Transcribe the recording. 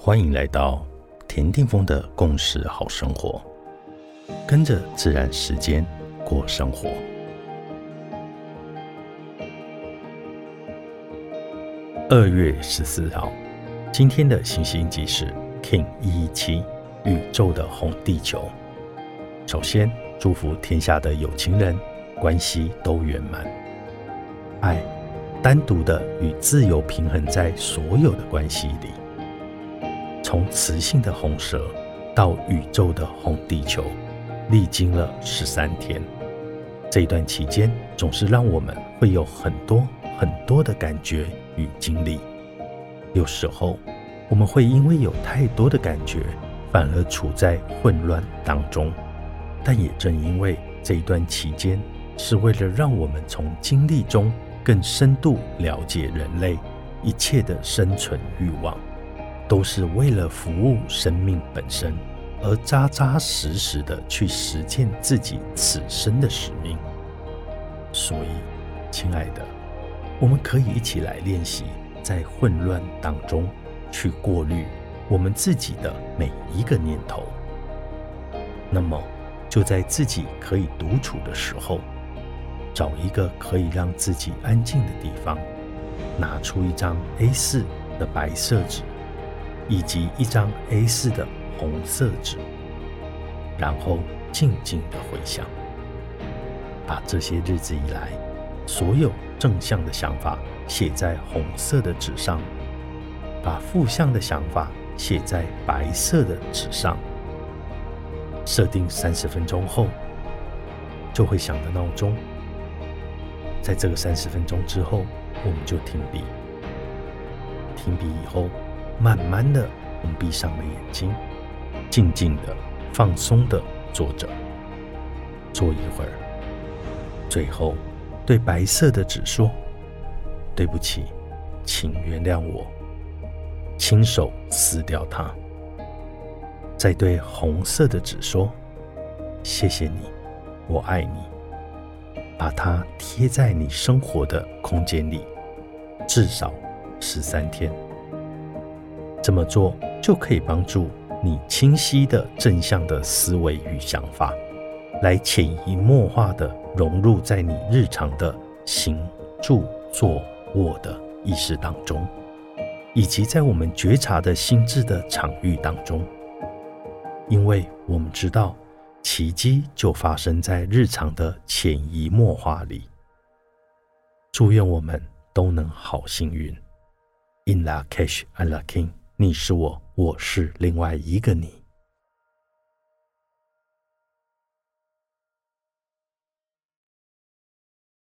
欢迎来到田定峰的共识好生活，跟着自然时间过生活。二月十四号，今天的行星记是 King 一一七，宇宙的红地球。首先，祝福天下的有情人关系都圆满，爱单独的与自由平衡在所有的关系里。从雌性的红蛇到宇宙的红地球，历经了十三天。这一段期间，总是让我们会有很多很多的感觉与经历。有时候，我们会因为有太多的感觉，反而处在混乱当中。但也正因为这一段期间，是为了让我们从经历中更深度了解人类一切的生存欲望。都是为了服务生命本身，而扎扎实实的去实践自己此生的使命。所以，亲爱的，我们可以一起来练习，在混乱当中去过滤我们自己的每一个念头。那么，就在自己可以独处的时候，找一个可以让自己安静的地方，拿出一张 A4 的白色纸。以及一张 A4 的红色纸，然后静静的回想，把这些日子以来所有正向的想法写在红色的纸上，把负向的想法写在白色的纸上。设定三十分钟后就会响的闹钟，在这个三十分钟之后，我们就停笔。停笔以后。慢慢的，我们闭上了眼睛，静静的、放松的坐着，坐一会儿，最后对白色的纸说：“对不起，请原谅我。”亲手撕掉它。再对红色的纸说：“谢谢你，我爱你。”把它贴在你生活的空间里，至少十三天。这么做就可以帮助你清晰的正向的思维与想法，来潜移默化的融入在你日常的行、住、坐、卧的意识当中，以及在我们觉察的心智的场域当中。因为我们知道，奇迹就发生在日常的潜移默化里。祝愿我们都能好幸运。In la cash and la king。你是我，我是另外一个你。